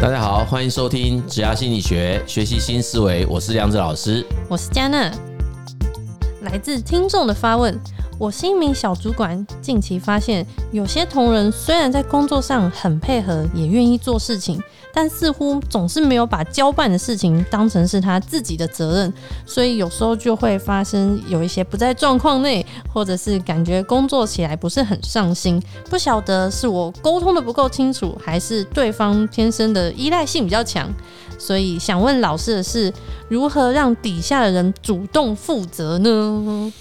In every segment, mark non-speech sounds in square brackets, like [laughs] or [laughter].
大家好，欢迎收听职涯心理学，学习新思维。我是梁子老师，我是嘉娜。来自听众的发问。我是一名小主管，近期发现有些同仁虽然在工作上很配合，也愿意做事情，但似乎总是没有把交办的事情当成是他自己的责任，所以有时候就会发生有一些不在状况内，或者是感觉工作起来不是很上心。不晓得是我沟通的不够清楚，还是对方天生的依赖性比较强，所以想问老师的是，如何让底下的人主动负责呢？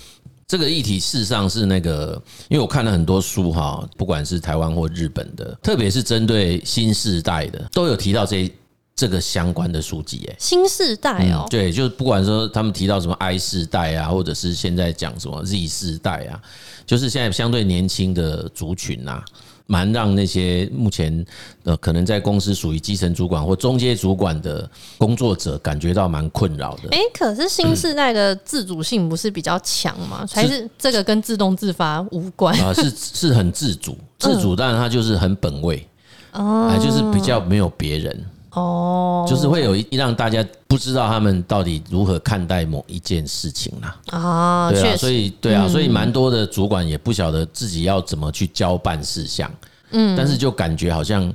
这个议题事实上是那个，因为我看了很多书哈，不管是台湾或日本的，特别是针对新世代的，都有提到这这个相关的书籍。哎，新世代哦，对，就是不管说他们提到什么 I 世代啊，或者是现在讲什么 Z 世代啊，就是现在相对年轻的族群呐。蛮让那些目前呃可能在公司属于基层主管或中阶主管的工作者感觉到蛮困扰的。哎，可是新时代的自主性不是比较强吗？还是这个跟自动自发无关啊？是是很自主，自主当然它就是很本位，哦，就是比较没有别人。哦，就是会有一让大家不知道他们到底如何看待某一件事情啦。啊，对啊，所以对啊，所以蛮多的主管也不晓得自己要怎么去交办事项。嗯，但是就感觉好像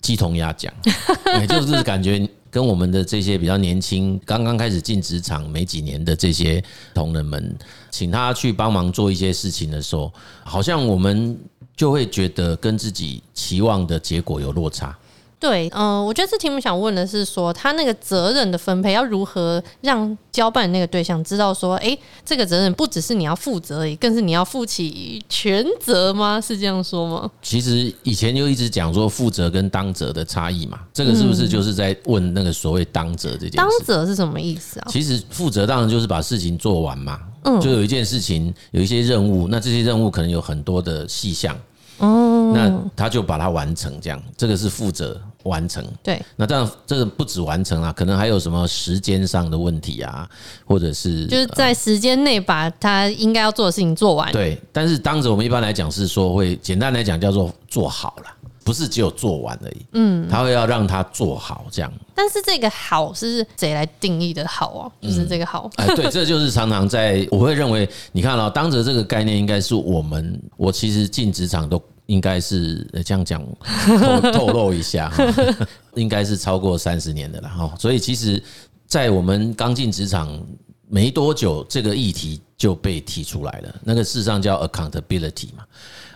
鸡同鸭讲，[laughs] 也就是感觉跟我们的这些比较年轻、刚刚开始进职场没几年的这些同仁们，请他去帮忙做一些事情的时候，好像我们就会觉得跟自己期望的结果有落差。对，嗯，我觉得这题目想问的是说，他那个责任的分配要如何让交办那个对象知道说，哎，这个责任不只是你要负责而已，更是你要负起全责吗？是这样说吗？其实以前就一直讲说负责跟当责的差异嘛，这个是不是就是在问那个所谓当责这件事？当责是什么意思啊？其实负责当然就是把事情做完嘛，嗯，就有一件事情有一些任务，那这些任务可能有很多的细项。哦，那他就把它完成，这样这个是负责完成。对，那当然这个不止完成啊，可能还有什么时间上的问题啊，或者是就是在时间内把他应该要做的事情做完。对，但是当时我们一般来讲是说会简单来讲叫做做好了。不是只有做完而已，嗯，他会要让他做好这样。但是这个好是谁来定义的好啊？就是这个好，哎，对，[laughs] 这就是常常在我会认为，你看了当着这个概念，应该是我们我其实进职场都应该是这样讲透透露一下，[laughs] 应该是超过三十年的了哈。所以其实，在我们刚进职场没多久，这个议题就被提出来了。那个事实上叫 accountability 嘛。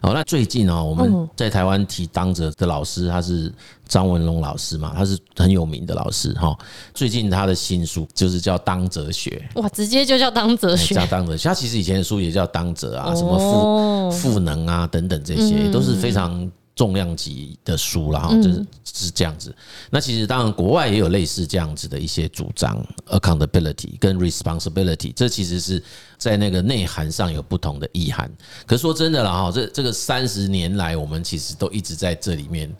好，那最近啊，我们在台湾提当责的老师，他是张文龙老师嘛，他是很有名的老师哈。最近他的新书就是叫《当哲学》，哇，直接就叫《当哲学》，叫《当责学》。他其实以前的书也叫《当哲》啊，什么赋赋能啊等等这些，都是非常。重量级的书了哈，就是是这样子。那其实当然国外也有类似这样子的一些主张，accountability 跟 responsibility，这其实是在那个内涵上有不同的意涵。可是说真的了哈，这这个三十年来，我们其实都一直在这里面，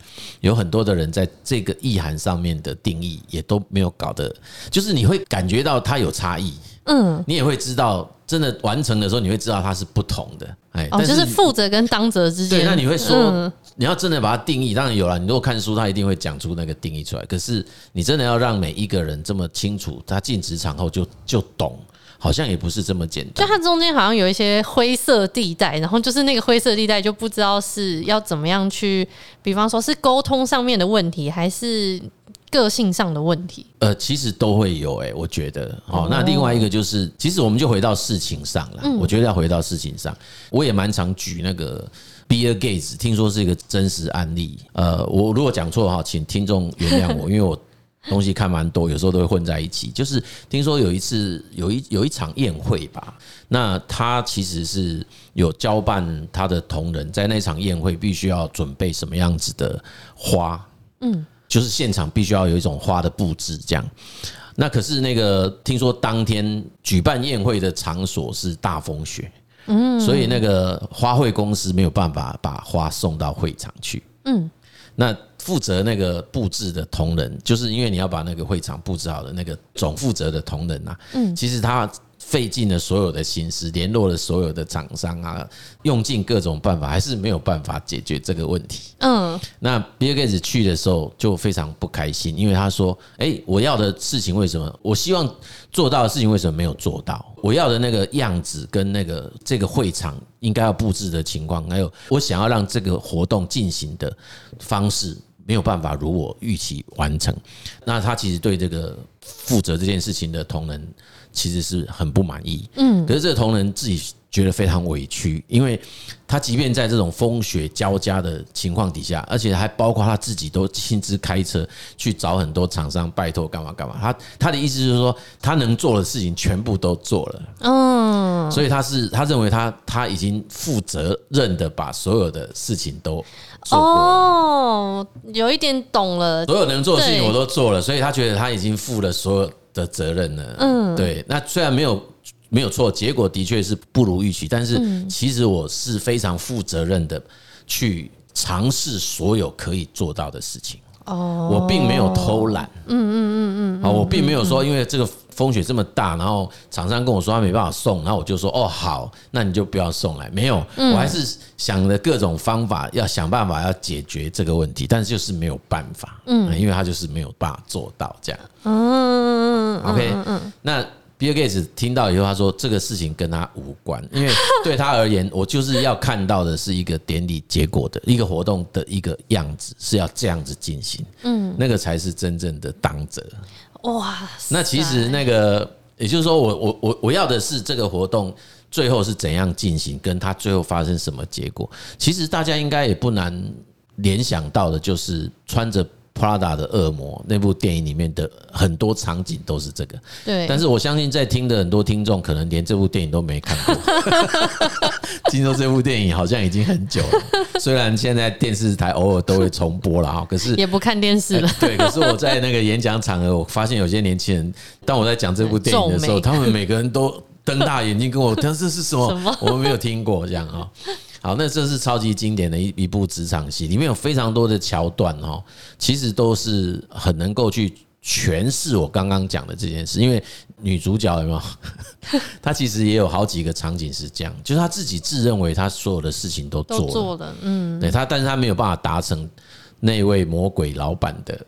有很多的人在这个意涵上面的定义也都没有搞得，就是你会感觉到它有差异，嗯，你也会知道。真的完成的时候，你会知道它是不同的，哎，哦，就是负责跟当责之间。对，那你会说，你要真的把它定义，当然有了。你如果看书，他一定会讲出那个定义出来。可是你真的要让每一个人这么清楚，他进职场后就就懂，好像也不是这么简单。就它中间好像有一些灰色地带，然后就是那个灰色地带就不知道是要怎么样去，比方说是沟通上面的问题，还是。个性上的问题，呃，其实都会有哎，我觉得，好，那另外一个就是，其实我们就回到事情上了。我觉得要回到事情上，我也蛮常举那个 Bill Gates，听说是一个真实案例。呃，我如果讲错的话，请听众原谅我，因为我东西看蛮多，有时候都会混在一起。就是听说有一次有一有一场宴会吧，那他其实是有交办他的同仁在那场宴会必须要准备什么样子的花，嗯。就是现场必须要有一种花的布置，这样。那可是那个听说当天举办宴会的场所是大风雪，嗯，所以那个花卉公司没有办法把花送到会场去，嗯。那负责那个布置的同仁，就是因为你要把那个会场布置好的那个总负责的同仁呐，嗯，其实他费尽了所有的心思，联络了所有的厂商啊，用尽各种办法，还是没有办法解决这个问题。嗯，那比尔盖茨去的时候就非常不开心，因为他说：“诶，我要的事情为什么？我希望做到的事情为什么没有做到？我要的那个样子跟那个这个会场应该要布置的情况，还有我想要让这个活动进行的方式。”没有办法如我预期完成，那他其实对这个负责这件事情的同仁其实是很不满意。嗯，可是这个同仁自己觉得非常委屈，因为他即便在这种风雪交加的情况底下，而且还包括他自己都亲自开车去找很多厂商拜托干嘛干嘛。他他的意思就是说，他能做的事情全部都做了。嗯，所以他是他认为他他已经负责任的把所有的事情都。哦，有一点懂了。所有能做的事情我都做了，所以他觉得他已经负了所有的责任呢。嗯，对。那虽然没有没有错，结果的确是不如预期，但是其实我是非常负责任的去尝试所有可以做到的事情。哦，我并没有偷懒。嗯嗯嗯嗯。啊，我并没有说因为这个。风雪这么大，然后厂商跟我说他没办法送，然后我就说哦好，那你就不要送来。没有，我还是想了各种方法，要想办法要解决这个问题，但是就是没有办法，嗯，因为他就是没有办法做到这样。嗯，OK，那比尔盖茨听到以后，他说这个事情跟他无关，因为 [laughs] 对他而言，我就是要看到的是一个典礼结果的一个活动的一个样子，是要这样子进行，嗯，那个才是真正的当责。哇，那其实那个，也就是说我，我我我我要的是这个活动最后是怎样进行，跟他最后发生什么结果。其实大家应该也不难联想到的，就是穿着。Prada 的恶魔那部电影里面的很多场景都是这个，对。但是我相信在听的很多听众可能连这部电影都没看过。[laughs] [laughs] 听说这部电影好像已经很久了，虽然现在电视台偶尔都会重播了哈，可是也不看电视了。对，可是我在那个演讲场合，我发现有些年轻人，当我在讲这部电影的时候，他们每个人都瞪大眼睛跟我但这是什么？我们没有听过这样啊。好，那这是超级经典的一一部职场戏，里面有非常多的桥段哦，其实都是很能够去诠释我刚刚讲的这件事。因为女主角有没有？[laughs] 她其实也有好几个场景是这样，就是她自己自认为她所有的事情都做了，做了，嗯，对她，但是她没有办法达成那位魔鬼老板的。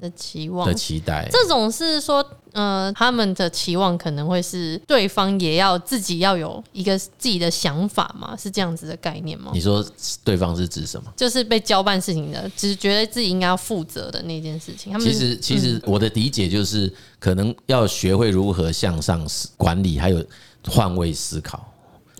的期望的期待，这种是说，呃，他们的期望可能会是对方也要自己要有一个自己的想法嘛？是这样子的概念吗？你说对方是指什么？就是被交办事情的，只是觉得自己应该要负责的那件事情。他们其实，其实我的理解就是，可能要学会如何向上管理，还有换位思考。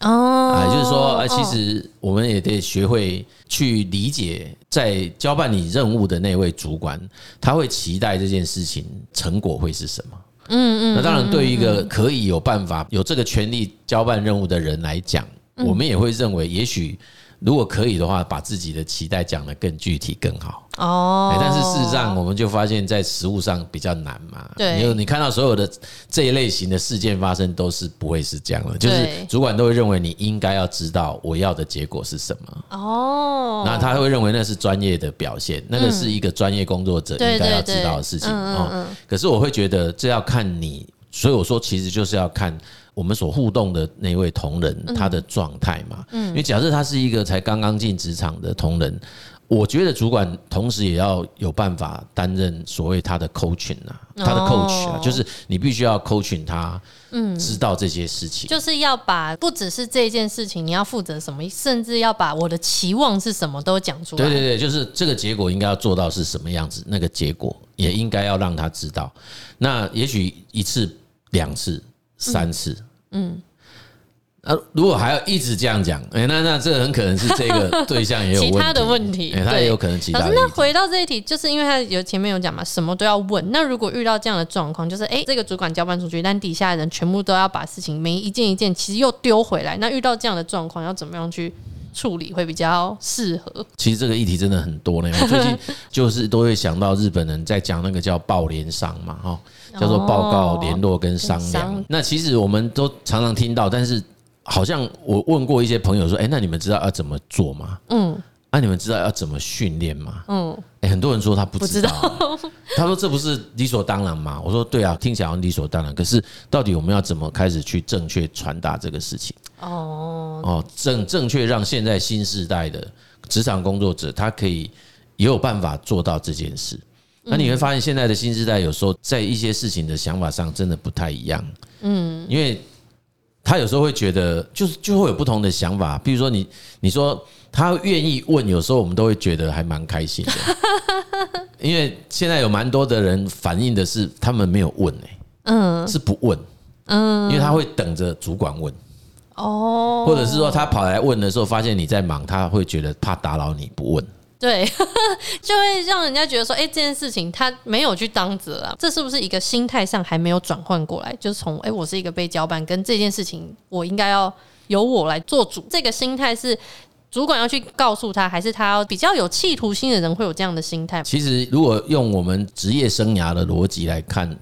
哦，啊，就是说，其实我们也得学会去理解，在交办你任务的那位主管，他会期待这件事情成果会是什么？嗯嗯。那当然，对于一个可以有办法有这个权利交办任务的人来讲，我们也会认为，也许。如果可以的话，把自己的期待讲得更具体更好哦。但是事实上，我们就发现，在实务上比较难嘛。对，你你看到所有的这一类型的事件发生，都是不会是这样的。就是主管都会认为你应该要知道我要的结果是什么哦。那他会认为那是专业的表现，那个是一个专业工作者应该要知道的事情哦。可是我会觉得这要看你，所以我说其实就是要看。我们所互动的那位同仁，他的状态嘛，嗯因为假设他是一个才刚刚进职场的同仁，我觉得主管同时也要有办法担任所谓他的 coaching 啊，他的 coach 啊，就是你必须要 coaching 他，嗯，知道这些事情，就是要把不只是这件事情，你要负责什么，甚至要把我的期望是什么都讲出来。对对对，就是这个结果应该要做到是什么样子，那个结果也应该要让他知道。那也许一次、两次、三次。嗯，啊，如果还要一直这样讲，哎，那那这很可能是这个 [laughs] 对象也有其他的问题，他也有可能其他那回到这一题，就是因为他有前面有讲嘛，什么都要问。那如果遇到这样的状况，就是哎，这个主管交办出去，但底下的人全部都要把事情每一件一件，其实又丢回来。那遇到这样的状况，要怎么样去处理会比较适合？其实这个议题真的很多呢。我最近 [laughs] 就是都会想到日本人在讲那个叫报联商嘛，哈。叫做报告、联络跟商量。那其实我们都常常听到，但是好像我问过一些朋友说：“哎，那你们知道要怎么做吗？”嗯，那你们知道要怎么训练吗？嗯，哎，欸，很多人说他不知道，[laughs] 他说这不是理所当然吗？我说对啊，听起来理所当然。可是到底我们要怎么开始去正确传达这个事情？哦哦，正正确让现在新时代的职场工作者，他可以也有办法做到这件事。那你会发现，现在的新时代有时候在一些事情的想法上真的不太一样。嗯，因为他有时候会觉得，就是就会有不同的想法。比如说你你说。他愿意问，有时候我们都会觉得还蛮开心的，[laughs] 因为现在有蛮多的人反映的是他们没有问哎，嗯，是不问，嗯，因为他会等着主管问，哦，或者是说他跑来问的时候，发现你在忙，他会觉得怕打扰你不问，对，[laughs] 就会让人家觉得说，哎，这件事情他没有去当责啊，这是不是一个心态上还没有转换过来？就是从哎，我是一个被交办，跟这件事情我应该要由我来做主，这个心态是。主管要去告诉他，还是他比较有企图心的人会有这样的心态？其实，如果用我们职业生涯的逻辑来看，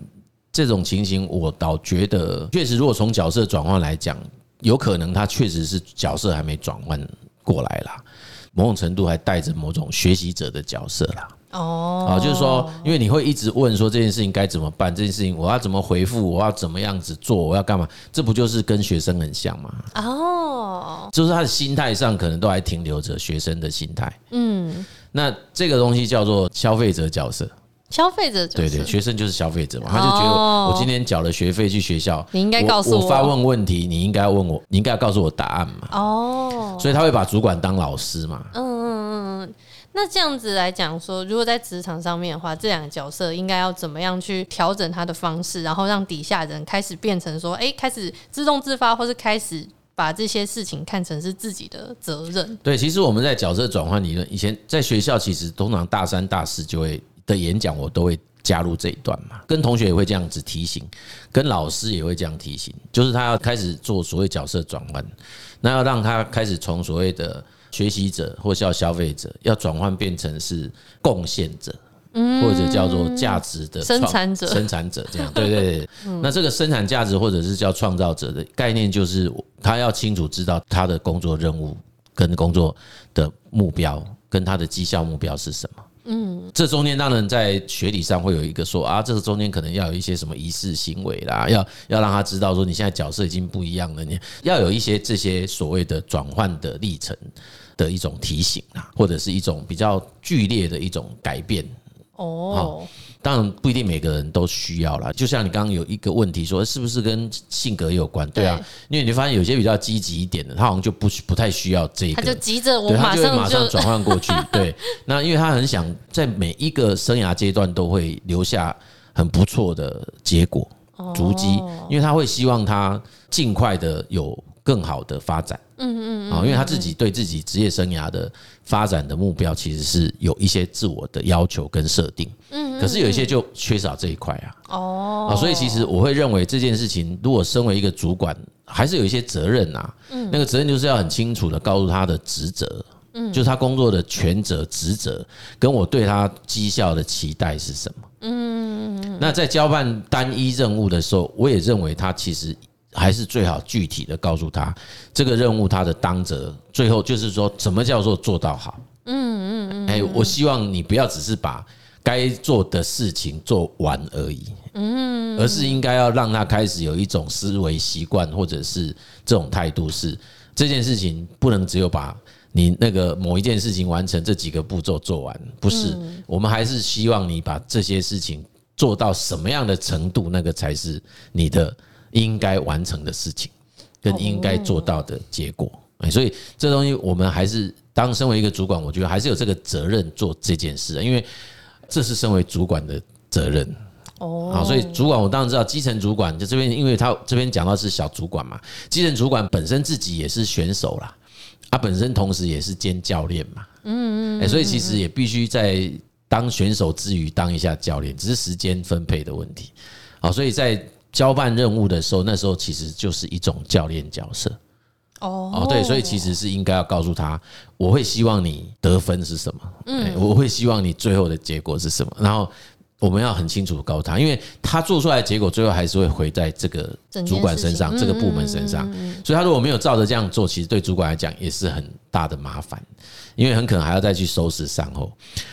这种情形，我倒觉得确实，如果从角色转换来讲，有可能他确实是角色还没转换过来啦，某种程度还带着某种学习者的角色啦。哦，啊，就是说，因为你会一直问说这件事情该怎么办，这件事情我要怎么回复，我要怎么样子做，我要干嘛？这不就是跟学生很像吗？哦，就是他的心态上可能都还停留着学生的心态。嗯，那这个东西叫做消费者角色。消费者对对，学生就是消费者嘛，他就觉得我今天缴了学费去学校，你应该告诉我，我发问问题，你应该要问我，你应该要告诉我答案嘛。哦，所以他会把主管当老师嘛。那这样子来讲说，如果在职场上面的话，这两个角色应该要怎么样去调整他的方式，然后让底下人开始变成说，哎，开始自动自发，或是开始把这些事情看成是自己的责任。对，其实我们在角色转换理论，以前在学校其实通常大三、大四就会的演讲，我都会加入这一段嘛，跟同学也会这样子提醒，跟老师也会这样提醒，就是他要开始做所谓角色转换，那要让他开始从所谓的。学习者或叫消费者，要转换变成是贡献者，或者叫做价值的生产者，生产者这样，对对对。[laughs] 那这个生产价值或者是叫创造者的概念，就是他要清楚知道他的工作任务跟工作的目标，跟他的绩效目标是什么。嗯，这中间当然在学理上会有一个说啊，这个中间可能要有一些什么仪式行为啦，要要让他知道说你现在角色已经不一样了，你要有一些这些所谓的转换的历程的一种提醒啊，或者是一种比较剧烈的一种改变。哦。当然不一定每个人都需要啦，就像你刚刚有一个问题说，是不是跟性格有关？对啊，因为你发现有些比较积极一点的，他好像就不不太需要这个，他就急着我马上马上转换过去。[laughs] 对，那因为他很想在每一个生涯阶段都会留下很不错的结果足迹，因为他会希望他尽快的有更好的发展。嗯嗯啊，因为他自己对自己职业生涯的发展的目标，其实是有一些自我的要求跟设定。嗯，可是有一些就缺少这一块啊。哦，啊，所以其实我会认为这件事情，如果身为一个主管，还是有一些责任呐。嗯，那个责任就是要很清楚的告诉他的职责，嗯，就是他工作的权责、职责，跟我对他绩效的期待是什么。嗯，那在交办单一任务的时候，我也认为他其实。还是最好具体的告诉他这个任务他的当责，最后就是说什么叫做做到好。嗯嗯嗯。哎，我希望你不要只是把该做的事情做完而已。嗯。而是应该要让他开始有一种思维习惯，或者是这种态度，是这件事情不能只有把你那个某一件事情完成这几个步骤做完，不是。我们还是希望你把这些事情做到什么样的程度，那个才是你的。应该完成的事情，跟应该做到的结果，所以这东西我们还是当身为一个主管，我觉得还是有这个责任做这件事，因为这是身为主管的责任。哦，好，所以主管我当然知道，基层主管就这边，因为他这边讲到是小主管嘛，基层主管本身自己也是选手啦，他本身同时也是兼教练嘛，嗯嗯，所以其实也必须在当选手之余当一下教练，只是时间分配的问题。好，所以在。交办任务的时候，那时候其实就是一种教练角色。哦哦，对，所以其实是应该要告诉他，我会希望你得分是什么，嗯，我会希望你最后的结果是什么，然后我们要很清楚的告诉他，因为他做出来的结果最后还是会回在这个主管身上，这个部门身上，所以他如果没有照着这样做，其实对主管来讲也是很大的麻烦。因为很可能还要再去收拾善后。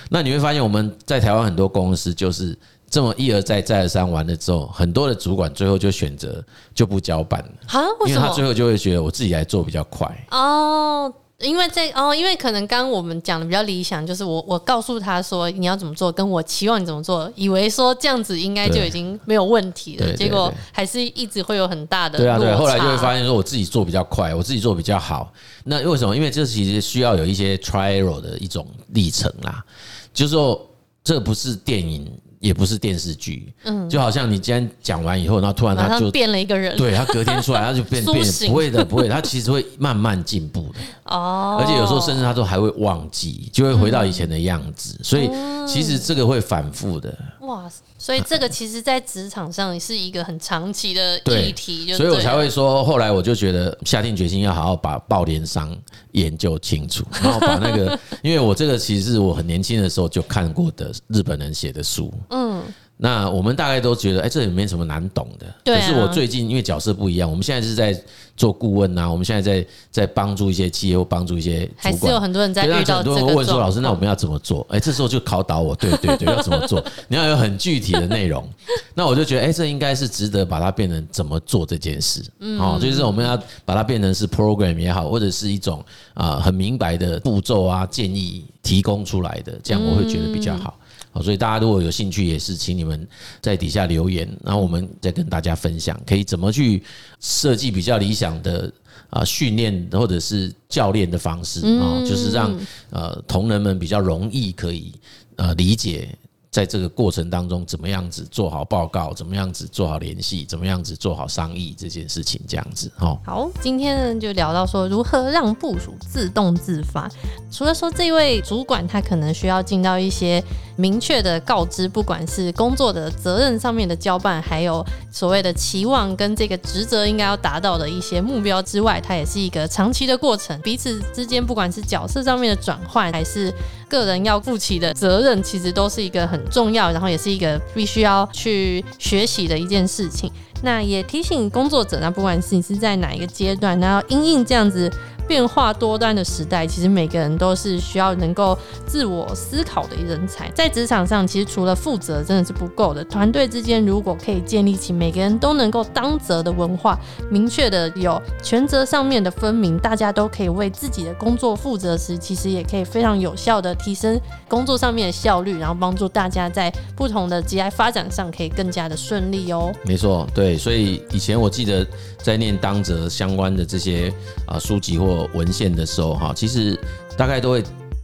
那你会发现我们在台湾很多公司就是这么一而再再而三完了之后，很多的主管最后就选择就不交办了啊？为什么？因为他最后就会觉得我自己来做比较快哦。因为这哦，因为可能刚刚我们讲的比较理想，就是我我告诉他说你要怎么做，跟我期望你怎么做，以为说这样子应该就已经没有问题了，结果还是一直会有很大的。对啊，对，后来就会发现说我自己做比较快，我自己做比较好。那为什么？因为这其实需要有一些 trial 的一种历程啦，就是说这不是电影。也不是电视剧，嗯，就好像你今天讲完以后，然后突然他就变了一个人，对，他隔天出来他就变 [laughs] 变，不会的，不会，他其实会慢慢进步的。哦，而且有时候甚至他都还会忘记，就会回到以前的样子，所以其实这个会反复的。哇，所以这个其实，在职场上是一个很长期的议题，对，所以我才会说，后来我就觉得下定决心要好好把爆联商研究清楚，然后把那个，[laughs] 因为我这个其实是我很年轻的时候就看过的日本人写的书，嗯。那我们大概都觉得，哎，这也没什么难懂的。对。可是我最近因为角色不一样，我们现在是在做顾问呐，我们现在在在帮助一些企业，或帮助一些主管。还是有很多人在遇到这个。很多人问说：“老师，那我们要怎么做？”哎，这时候就考倒我。对对对，要怎么做？你要有很具体的内容。[laughs] 那我就觉得，哎，这应该是值得把它变成怎么做这件事。嗯。哦，就是我们要把它变成是 program 也好，或者是一种啊很明白的步骤啊建议提供出来的，这样我会觉得比较好。好，所以大家如果有兴趣，也是请你们在底下留言，然后我们再跟大家分享，可以怎么去设计比较理想的啊训练或者是教练的方式啊，就是让呃同仁们比较容易可以呃理解。在这个过程当中，怎么样子做好报告？怎么样子做好联系？怎么样子做好商议这件事情？这样子哈。好，今天呢就聊到说如何让部署自动自发。除了说这位主管他可能需要尽到一些明确的告知，不管是工作的责任上面的交办，还有所谓的期望跟这个职责应该要达到的一些目标之外，它也是一个长期的过程。彼此之间不管是角色上面的转换，还是个人要负起的责任，其实都是一个很重要，然后也是一个必须要去学习的一件事情。那也提醒工作者，那不管是你是在哪一个阶段，然后因应这样子。变化多端的时代，其实每个人都是需要能够自我思考的人才。在职场上，其实除了负责真的是不够的。团队之间如果可以建立起每个人都能够当责的文化，明确的有权责上面的分明，大家都可以为自己的工作负责时，其实也可以非常有效的提升工作上面的效率，然后帮助大家在不同的 G I 发展上可以更加的顺利哦。没错，对，所以以前我记得在念当责相关的这些啊书籍或文献的时候，哈，其实大概都会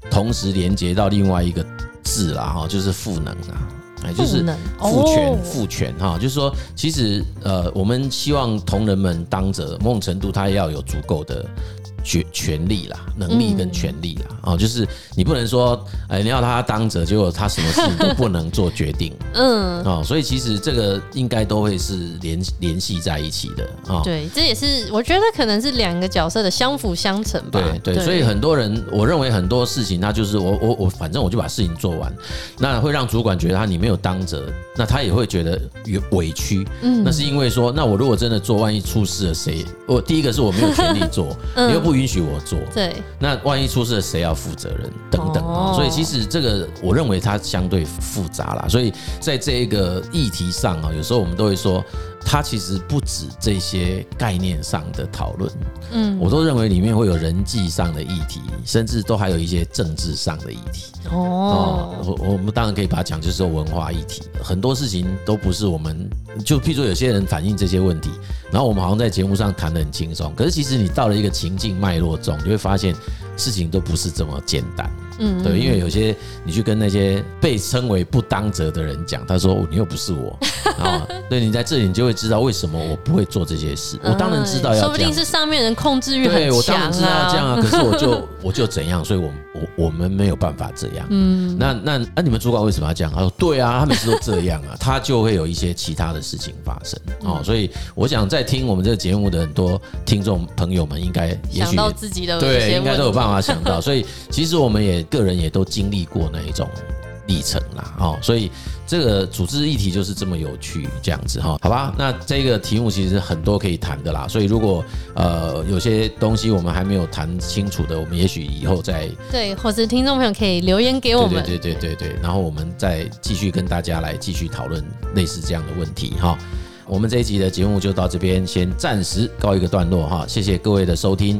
同时连接到另外一个字啦，哈，就是赋能啊，哎，就是赋权，赋权哈，就是说，其实呃，我们希望同仁们当着，某种程度他也要有足够的。权权力啦，能力跟权力啦，哦，就是你不能说，哎，你要他当着，结果他什么事都不能做决定，[laughs] 嗯，哦，所以其实这个应该都会是联联系在一起的，啊，对，这也是我觉得可能是两个角色的相辅相成吧，对对，所以很多人，我认为很多事情，他就是我我我，反正我就把事情做完，那会让主管觉得他你没有当着，那他也会觉得有委屈，嗯，那是因为说，那我如果真的做，万一出事了，谁？我第一个是我没有权利做，你又不。不允许我做，对，那万一出事了，谁要负责任？等等啊，所以其实这个我认为它相对复杂啦。所以在这一个议题上啊，有时候我们都会说。它其实不止这些概念上的讨论，嗯，我都认为里面会有人际上的议题，甚至都还有一些政治上的议题。哦，我我们当然可以把它讲，就是说文化议题，很多事情都不是我们就譬如说有些人反映这些问题，然后我们好像在节目上谈的很轻松，可是其实你到了一个情境脉络中，你会发现事情都不是这么简单。嗯，对，因为有些你去跟那些被称为不当责的人讲，他说你又不是我。啊，[laughs] 对，你在这里你就会知道为什么我不会做这些事。我当然知道要说不定是上面人控制欲很强我当然知道要这样啊，[laughs] 可是我就我就怎样，所以我我我们没有办法这样。嗯，那那那你们主管为什么要这样？他说对啊，他每次都这样啊，他就会有一些其他的事情发生哦。所以我想在听我们这个节目的很多听众朋友们，应该也许想到自己的对，应该都有办法想到。所以其实我们也。个人也都经历过那一种历程啦，哦，所以这个组织议题就是这么有趣，这样子哈，好吧？那这个题目其实很多可以谈的啦，所以如果呃有些东西我们还没有谈清楚的，我们也许以后再对，或者听众朋友可以留言给我们，对对对对对，然后我们再继续跟大家来继续讨论类似这样的问题哈。我们这一集的节目就到这边，先暂时告一个段落哈，谢谢各位的收听，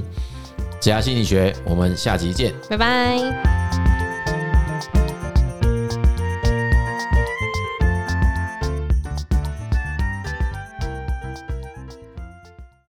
解压心理学，我们下集见，拜拜。